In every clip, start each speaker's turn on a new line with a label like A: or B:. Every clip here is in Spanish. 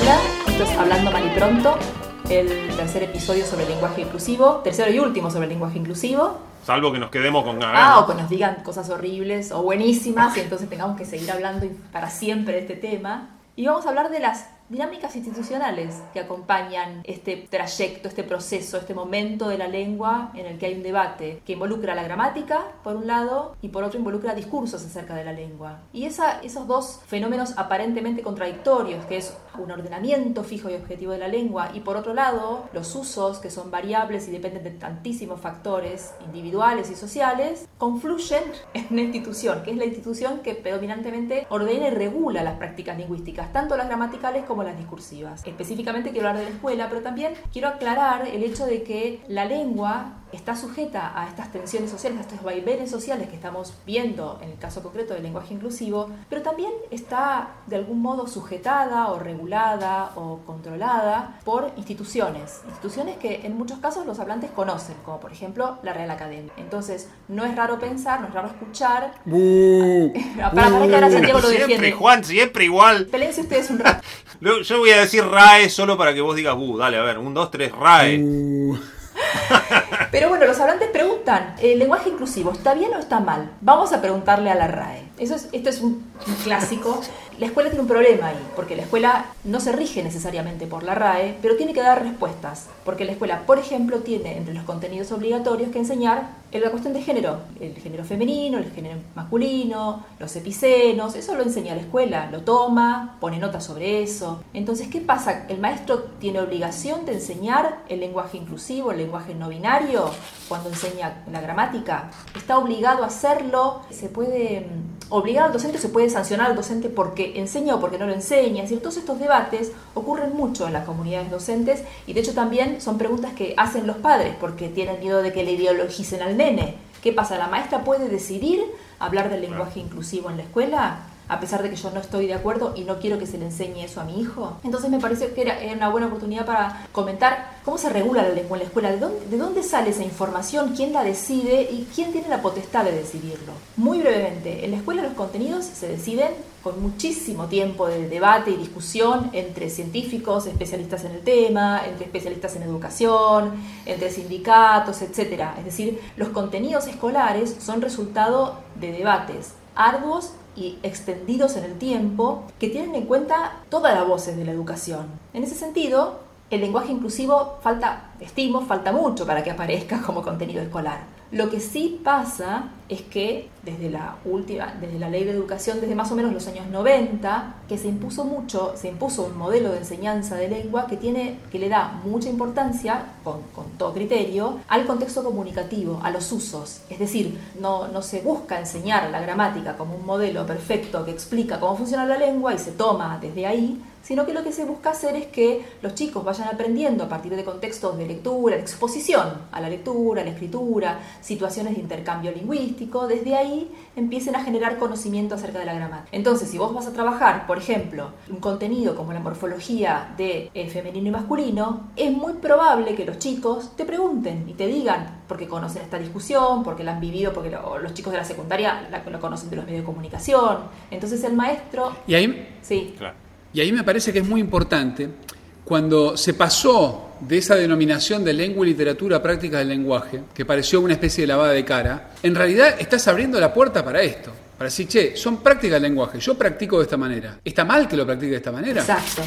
A: Hola, esto es Hablando Mal y Pronto, el tercer episodio sobre el lenguaje inclusivo, tercero y último sobre el lenguaje inclusivo.
B: Salvo que nos quedemos con ganas.
A: Ah, o que nos digan cosas horribles o buenísimas y entonces tengamos que seguir hablando para siempre de este tema. Y vamos a hablar de las dinámicas institucionales que acompañan este trayecto, este proceso, este momento de la lengua en el que hay un debate que involucra la gramática, por un lado, y por otro involucra discursos acerca de la lengua. Y esa, esos dos fenómenos aparentemente contradictorios, que es un ordenamiento fijo y objetivo de la lengua, y por otro lado, los usos, que son variables y dependen de tantísimos factores individuales y sociales, confluyen en una institución, que es la institución que predominantemente ordena y regula las prácticas lingüísticas, tanto las gramaticales como las discursivas. Específicamente quiero hablar de la escuela, pero también quiero aclarar el hecho de que la lengua está sujeta a estas tensiones sociales, a estos vaivenes sociales que estamos viendo en el caso concreto del lenguaje inclusivo, pero también está de algún modo sujetada o regulada o controlada por instituciones, instituciones que en muchos casos los hablantes conocen, como por ejemplo la Real Academia. Entonces, no es raro pensar, no es raro escuchar. para, para que ahora Santiago lo defiende.
B: Siempre, Juan, siempre igual.
A: Pelense ustedes un rato.
B: Yo voy a decir RAE solo para que vos digas, uh, dale, a ver, un, dos, tres, RAE.
A: Pero bueno, los hablantes preguntan, ¿el lenguaje inclusivo está bien o está mal? Vamos a preguntarle a la RAE. Eso es, esto es un, un clásico. La escuela tiene un problema ahí, porque la escuela no se rige necesariamente por la RAE, pero tiene que dar respuestas. Porque la escuela, por ejemplo, tiene entre los contenidos obligatorios que enseñar la cuestión de género, el género femenino, el género masculino, los epicenos, eso lo enseña la escuela, lo toma, pone notas sobre eso. Entonces, ¿qué pasa? ¿El maestro tiene obligación de enseñar el lenguaje inclusivo, el lenguaje no binario, cuando enseña la gramática? ¿Está obligado a hacerlo? ¿Se puede obligar al docente, se puede sancionar al docente porque enseña o porque no lo enseña? Es decir, todos estos debates ocurren mucho en las comunidades docentes y de hecho también son preguntas que hacen los padres porque tienen miedo de que le ideologicen al nene. ¿Qué pasa? ¿La maestra puede decidir hablar del lenguaje inclusivo en la escuela? A pesar de que yo no estoy de acuerdo y no quiero que se le enseñe eso a mi hijo. Entonces me pareció que era, una buena oportunidad para comentar cómo se regula la lengua en la escuela, ¿De dónde, de dónde sale esa información, quién la decide y quién tiene la potestad de decidirlo. Muy brevemente, en la escuela los contenidos se deciden con muchísimo tiempo de debate y discusión entre científicos, especialistas en el tema, entre especialistas en educación, entre sindicatos, etc. Es decir, los contenidos escolares son resultado de debates arduos extendidos en el tiempo que tienen en cuenta todas las voces de la educación. En ese sentido, el lenguaje inclusivo falta, estimo, falta mucho para que aparezca como contenido escolar. Lo que sí pasa es que desde la última, desde la ley de educación, desde más o menos los años 90, que se impuso mucho, se impuso un modelo de enseñanza de lengua que tiene, que le da mucha importancia, con, con todo criterio, al contexto comunicativo, a los usos. Es decir, no, no se busca enseñar la gramática como un modelo perfecto que explica cómo funciona la lengua y se toma desde ahí, sino que lo que se busca hacer es que los chicos vayan aprendiendo a partir de contextos de lectura, de exposición a la lectura, a la escritura, situaciones de intercambio lingüístico, desde ahí empiecen a generar conocimiento acerca de la gramática. Entonces, si vos vas a trabajar, por ejemplo, un contenido como la morfología de eh, femenino y masculino, es muy probable que los chicos te pregunten y te digan, porque conocen esta discusión, porque la han vivido, porque los chicos de la secundaria la, lo conocen de los medios de comunicación. Entonces el maestro...
C: Y ahí...
A: Sí.
C: Claro. Y ahí me parece que es muy importante cuando se pasó de esa denominación de lengua y literatura práctica del lenguaje, que pareció una especie de lavada de cara, en realidad estás abriendo la puerta para esto. Para decir, che, son prácticas del lenguaje, yo practico de esta manera. ¿Está mal que lo practique de esta manera?
A: Exacto.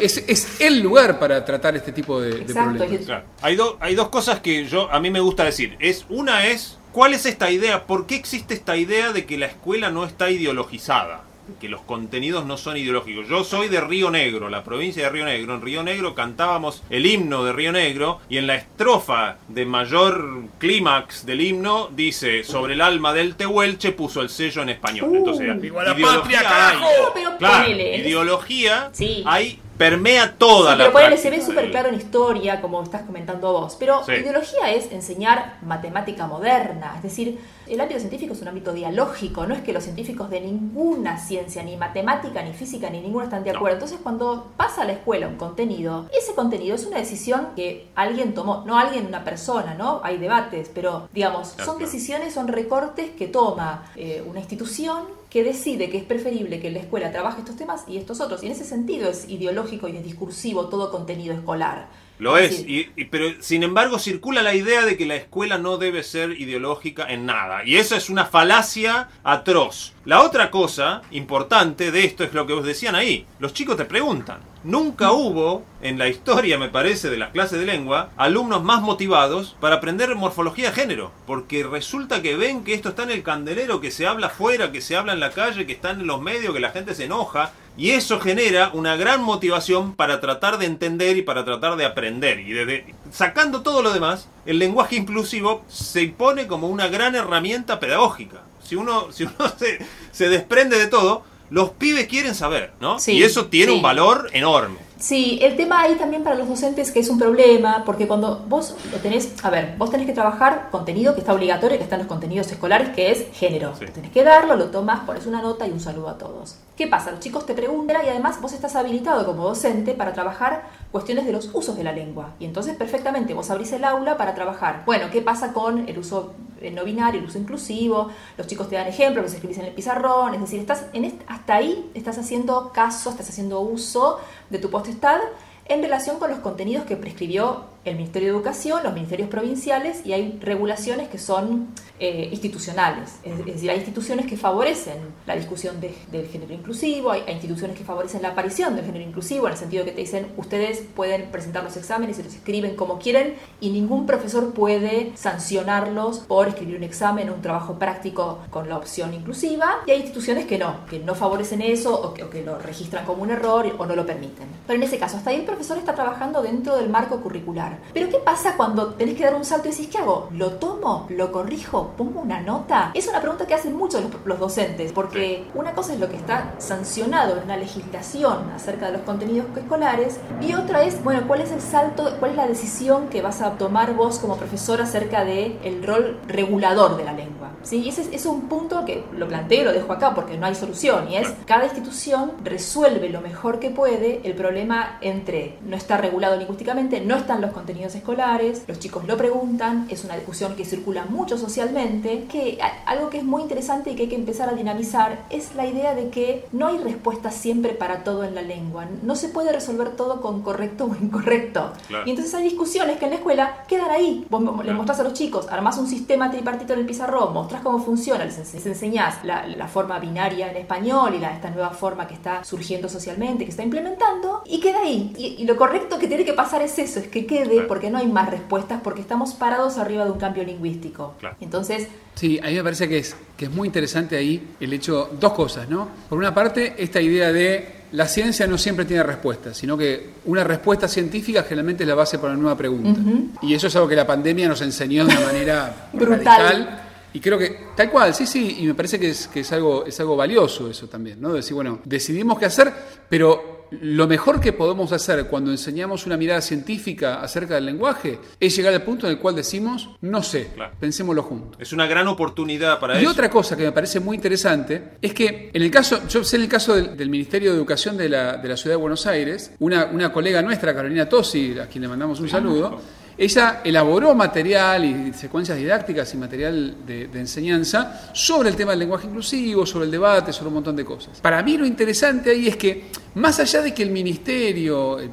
C: es, es, el lugar para tratar este tipo de, de problemas.
B: Claro. Hay, hay dos cosas que yo a mí me gusta decir. Es, una es, ¿cuál es esta idea? ¿Por qué existe esta idea de que la escuela no está ideologizada? Que los contenidos no son ideológicos. Yo soy de Río Negro, la provincia de Río Negro. En Río Negro cantábamos el himno de Río Negro y en la estrofa de mayor clímax del himno dice sobre el alma del Tehuelche puso el sello en español. Entonces,
C: ¡Viva la
B: ideología
C: patria,
B: hay.
C: carajo!
A: pero
B: Claro,
A: ponele,
B: ideología
A: Sí.
B: hay permea toda
A: Sí,
B: la
A: pero ponele, se ve
B: práctica
A: súper claro en historia, como estás comentando vos. Pero
B: Sí.
A: ideología es enseñar matemática moderna. Es decir, el ámbito científico es un ámbito dialógico. No es que los científicos de ninguna ciencia, ni matemática, ni física, ni ninguna están de
B: No.
A: acuerdo. Entonces, cuando pasa a la escuela un contenido, ese contenido es una decisión que alguien tomó. No alguien, una persona, ¿no? Hay debates, pero digamos,
B: Claro,
A: son
B: claro.
A: decisiones, son recortes que toma eh, una institución que decide que es preferible que la escuela trabaje estos temas y estos otros. Y en ese sentido es ideológico y es discursivo todo contenido escolar.
B: Lo es, y, y- pero sin embargo circula la idea de que la escuela no debe ser ideológica en nada. Y eso es una falacia atroz. La otra cosa importante de esto es lo que os decían ahí. Los chicos te preguntan. Nunca hubo en la historia, me parece, de las clases de lengua, alumnos más motivados para aprender morfología de género. Porque resulta que ven que esto está en el candelero, que se habla afuera, que se habla en la calle, que está en los medios, que la gente se enoja. Y eso genera una gran motivación para tratar de entender y para tratar de aprender. Y desde, sacando todo lo demás, el lenguaje inclusivo se impone como una gran herramienta pedagógica. Si uno, si uno se, se desprende de todo, los pibes quieren saber, ¿no?
A: Sí,
B: y eso tiene
A: sí.
B: un valor enorme.
A: Sí, el tema ahí también para los docentes que es un problema, porque cuando vos lo tenés, a ver, vos tenés que trabajar contenido que está obligatorio, que está en los contenidos escolares, que es género.
B: Sí.
A: Tenés que darlo, lo tomás, pones una nota y un saludo a todos. ¿Qué pasa? Los chicos te preguntan y además vos estás habilitado como docente para trabajar cuestiones de los usos de la lengua. Y entonces perfectamente vos abrís el aula para trabajar. Bueno, ¿qué pasa con el uso eh, no binario, el uso inclusivo? Los chicos te dan ejemplos, los escribís en el pizarrón, es decir, estás hasta ahí estás haciendo caso, estás haciendo uso de tu potestad en relación con los contenidos que prescribió el Ministerio de Educación, los ministerios provinciales y hay regulaciones que son eh, institucionales. Es, decir, hay instituciones que favorecen la discusión de- del género inclusivo, hay, hay instituciones que favorecen la aparición del género inclusivo, en el sentido que te dicen, ustedes pueden presentar los exámenes y los escriben como quieren y ningún profesor puede sancionarlos por escribir un examen o un trabajo práctico con la opción inclusiva. Y hay instituciones que no, que no favorecen eso o que, o que lo registran como un error o no lo permiten. Pero en ese caso, hasta ahí el profesor está trabajando dentro del marco curricular. Pero ¿qué pasa cuando tenés que dar un salto y decís, ¿qué hago? ¿Lo tomo? ¿Lo corrijo? ¿Pongo una nota? Es una pregunta que hacen muchos los, los docentes, porque una cosa es lo que está sancionado en una legislación acerca de los contenidos escolares y otra es, bueno, ¿cuál es el salto, cuál es la decisión que vas a tomar vos como profesor acerca de el rol regulador de la lengua? ¿Sí? Y ese es, un punto que lo planteo lo dejo acá porque no hay solución y es cada institución resuelve lo mejor que puede el problema entre no está regulado lingüísticamente, no están los contenidos escolares, los chicos lo preguntan, es una discusión que circula mucho socialmente, que algo que es muy interesante y que hay que empezar a dinamizar es la idea de que no hay respuesta siempre para todo en la lengua, no se puede resolver todo con correcto o incorrecto.
B: Claro.
A: Y entonces hay discusiones que en la escuela quedan ahí. Vos mo- le
B: Claro.
A: mostrás a los chicos, armás un sistema tripartito en el pizarrón, mostrás cómo funciona, les, ense- les enseñás la, la forma binaria en español y la, esta nueva forma que está surgiendo socialmente, que está implementando, y queda ahí. Y, y lo correcto que tiene que pasar es eso, es que quede,
B: Claro.
A: porque no hay más respuestas, porque estamos parados arriba de un cambio lingüístico.
B: Claro.
A: Entonces,
C: Sí, a mí me parece que es, que es muy interesante ahí el hecho, dos cosas, ¿no? Por una parte, esta idea de la ciencia no siempre tiene respuestas, sino que una respuesta científica generalmente es la base para una nueva pregunta. Y eso es algo que la pandemia nos enseñó de una manera
A: Brutal.
C: radical. Y creo que, tal cual, sí, sí, y me parece que es, que es, algo, es algo valioso eso también, ¿no? Decir, bueno, decidimos qué hacer, pero lo mejor que podemos hacer cuando enseñamos una mirada científica acerca del lenguaje es llegar al punto en el cual decimos, no sé,
B: Claro.
C: pensémoslo juntos.
B: Es una gran oportunidad para
C: Y
B: eso.
C: otra cosa que me parece muy interesante es que en el caso, yo sé en el caso del, del Ministerio de Educación de la, de la Ciudad de Buenos Aires, una, una colega nuestra, Carolina Tosi, a quien le mandamos un saludo, ella elaboró material y secuencias didácticas y material de, enseñanza sobre el tema del lenguaje inclusivo, sobre el debate, sobre un montón de cosas. Para mí lo interesante ahí es que, más allá de que el ministerio, el,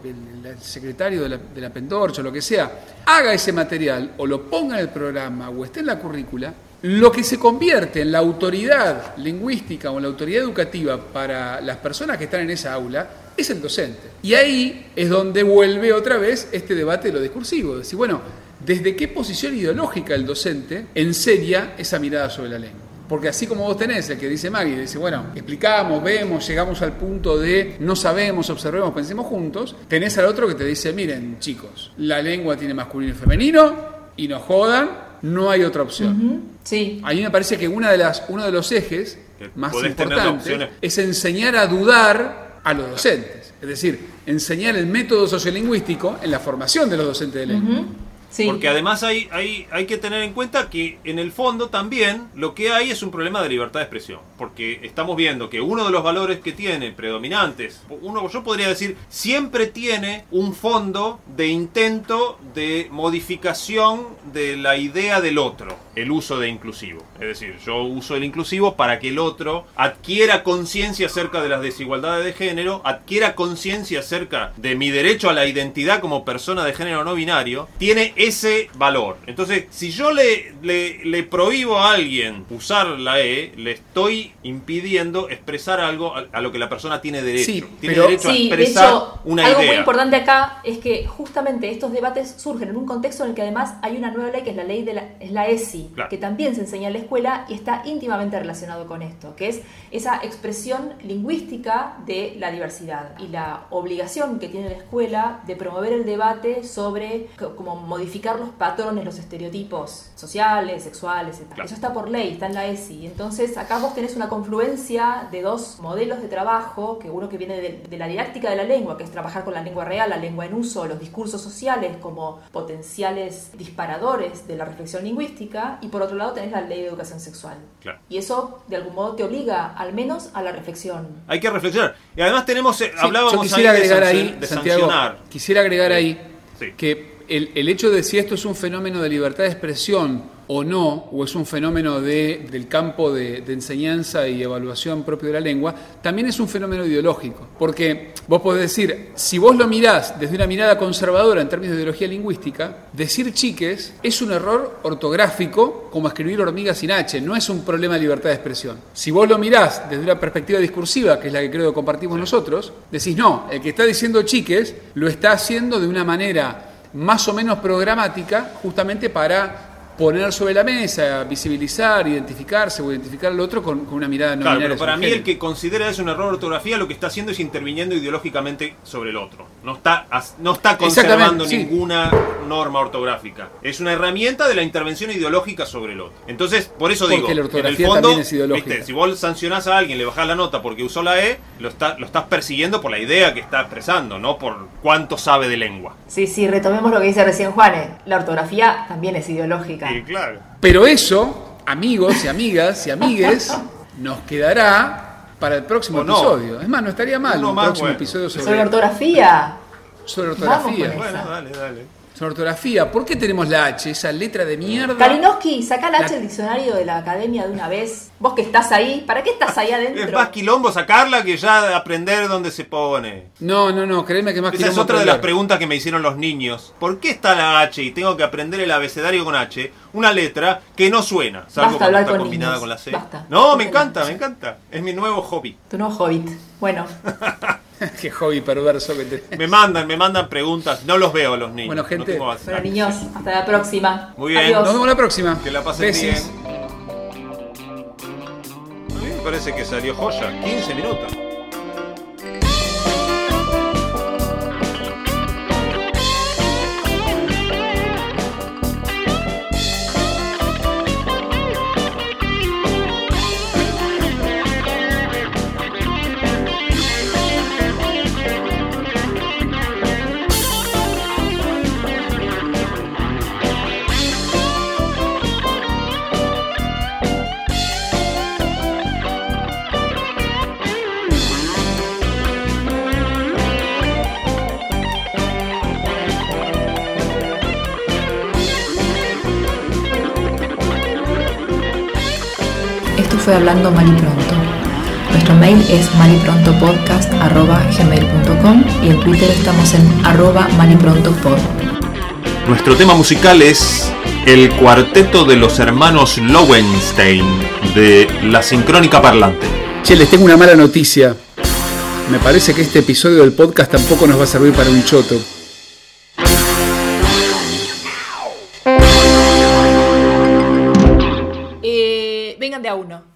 C: secretario de la, de la Pendorcha o lo que sea, haga ese material o lo ponga en el programa o esté en la currícula, lo que se convierte en la autoridad lingüística o en la autoridad educativa para las personas que están en esa aula es el docente. Y ahí es donde vuelve otra vez este debate de lo discursivo. Decir, bueno, ¿desde qué posición ideológica el docente enseña esa mirada sobre la lengua? Porque así como vos tenés el que dice Maggie, dice, bueno, explicamos, vemos, llegamos al punto de no sabemos, observemos, pensemos juntos, tenés al otro que te dice, miren chicos, la lengua tiene masculino y femenino y no jodan, no hay otra opción.
A: Sí.
C: A mí me parece que una de las, uno de los ejes más importantes es enseñar a dudar a los docentes. Es decir, enseñar el método sociolingüístico en la formación de los docentes de lengua.
B: Porque además hay, hay, hay que tener en cuenta que en el fondo también lo que hay es un problema de libertad de expresión. Porque estamos viendo que uno de los valores que tiene predominantes, uno yo podría decir, siempre tiene un fondo de intento de modificación de la idea del otro, el uso de inclusivo. Es decir, yo uso el inclusivo para que el otro adquiera conciencia acerca de las desigualdades de género, adquiera conciencia acerca de mi derecho a la identidad como persona de género no binario, tiene ese valor. Entonces, si yo le, le, le prohíbo a alguien usar la E, le estoy impidiendo expresar algo a, a lo que la persona tiene derecho.
C: Sí,
B: tiene
C: pero-
B: derecho a
A: Sí, de
B: expresar
A: hecho,
B: una
A: algo
B: idea.
A: muy importante acá es que justamente estos debates surgen en un contexto en el que además hay una nueva ley que es la ley de la, es la ESI,
B: Claro.
A: que también se enseña en la escuela y está íntimamente relacionado con esto, que es esa expresión lingüística de la diversidad y la obligación que tiene la escuela de promover el debate sobre co- como modificar los patrones, los estereotipos sociales, sexuales, etc.
B: Claro.
A: Eso está por ley, está en la ESI. Entonces acá vos tenés una confluencia de dos modelos de trabajo, que uno que viene de, de la didáctica de la lengua, que es trabajar con la lengua real, la lengua en uso, los discursos sociales como potenciales disparadores de la reflexión lingüística, y por otro lado tenés la ley de educación sexual.
B: Claro.
A: Y eso de algún modo te obliga al menos a la reflexión.
B: Hay que reflexionar. Y además tenemos, eh,
C: Sí,
B: hablábamos
C: yo quisiera
B: ahí de,
C: agregar ahí,
B: de
C: Santiago,
B: sancionar.
C: quisiera agregar ahí
B: Sí.
C: que el, el hecho de si esto es un fenómeno de libertad de expresión o no, o es un fenómeno de, del campo de, de enseñanza y evaluación propio de la lengua, también es un fenómeno ideológico. Porque vos podés decir, si vos lo mirás desde una mirada conservadora en términos de ideología lingüística, decir chiques es un error ortográfico como escribir hormiga sin H, no es un problema de libertad de expresión. Si vos lo mirás desde una perspectiva discursiva, que es la que creo que compartimos nosotros, decís, no, el que está diciendo chiques lo está haciendo de una manera más o menos programática, justamente para poner sobre la mesa, visibilizar, identificarse o identificar al otro con, con una mirada no
B: Claro, pero para mí el que considera eso un error de ortografía lo que está haciendo es interviniendo ideológicamente sobre el otro. No está, no está conservando
C: sí.
B: ninguna norma ortográfica. Es una herramienta de la intervención ideológica sobre el otro. Entonces, por eso
C: Porque
B: digo,
C: la
B: en el
C: ortografía
B: fondo,
C: también es ideológica.
B: ¿viste? si vos sancionás a alguien, le bajás la nota porque usó la E, lo, está, lo estás persiguiendo por la idea que está expresando, no por cuánto sabe de lengua.
A: Sí, sí, retomemos lo que dice recién Juane. La ortografía también es ideológica.
B: Y claro.
C: Pero eso, amigos y amigas y amigues, nos quedará para el próximo
B: no.
C: episodio. Es más, no estaría mal
B: Uno
C: un
B: más
C: próximo
B: bueno.
C: episodio
A: Sobre
C: sobre,
A: ortografía.
C: sobre ortografía.
B: Bueno,
A: Esa.
B: dale,
C: Sobre ortografía. ¿Por qué tenemos la H? Esa letra de mierda.
A: Kalinowski, saca la H del diccionario de la academia de una vez. Vos que estás ahí, ¿para qué estás ahí
B: Es
A: adentro?
B: más quilombo sacarla que ya aprender dónde se pone.
C: No, no, no, créeme que más
B: Esa es
C: quilombo
B: otra de las preguntas que me hicieron los niños. ¿Por qué está la H y tengo que aprender el abecedario con H? Una letra que no suena, salvo
A: Basta
B: cuando está
A: con
B: combinada
A: niños.
B: con la C.
A: Basta.
B: No, me encanta, me encanta. Es mi nuevo hobby.
A: Tu nuevo hobbit. Bueno,
C: Qué hobby perverso que tenés.
B: Me mandan, me mandan preguntas. No los veo a los niños.
C: Bueno,
B: no
C: gente.
B: WhatsApp.
A: bueno niños, hasta la próxima.
B: Muy bien.
A: Adiós.
C: Nos vemos la próxima.
B: Que la pasen
C: Besis.
B: bien. Me parece que salió joya. 15 minutos.
A: Fue Hablando Mal y Pronto. Nuestro mail es maliprontopodcast.gmail.com y en Twitter estamos en arroba maliprontopod.
B: Nuestro tema musical es el cuarteto de los hermanos Lowenstein de La Sincrónica Parlante.
C: Che, les tengo una mala noticia. Me parece que este episodio del podcast tampoco nos va a servir para un choto.
A: Eh, vengan de a uno.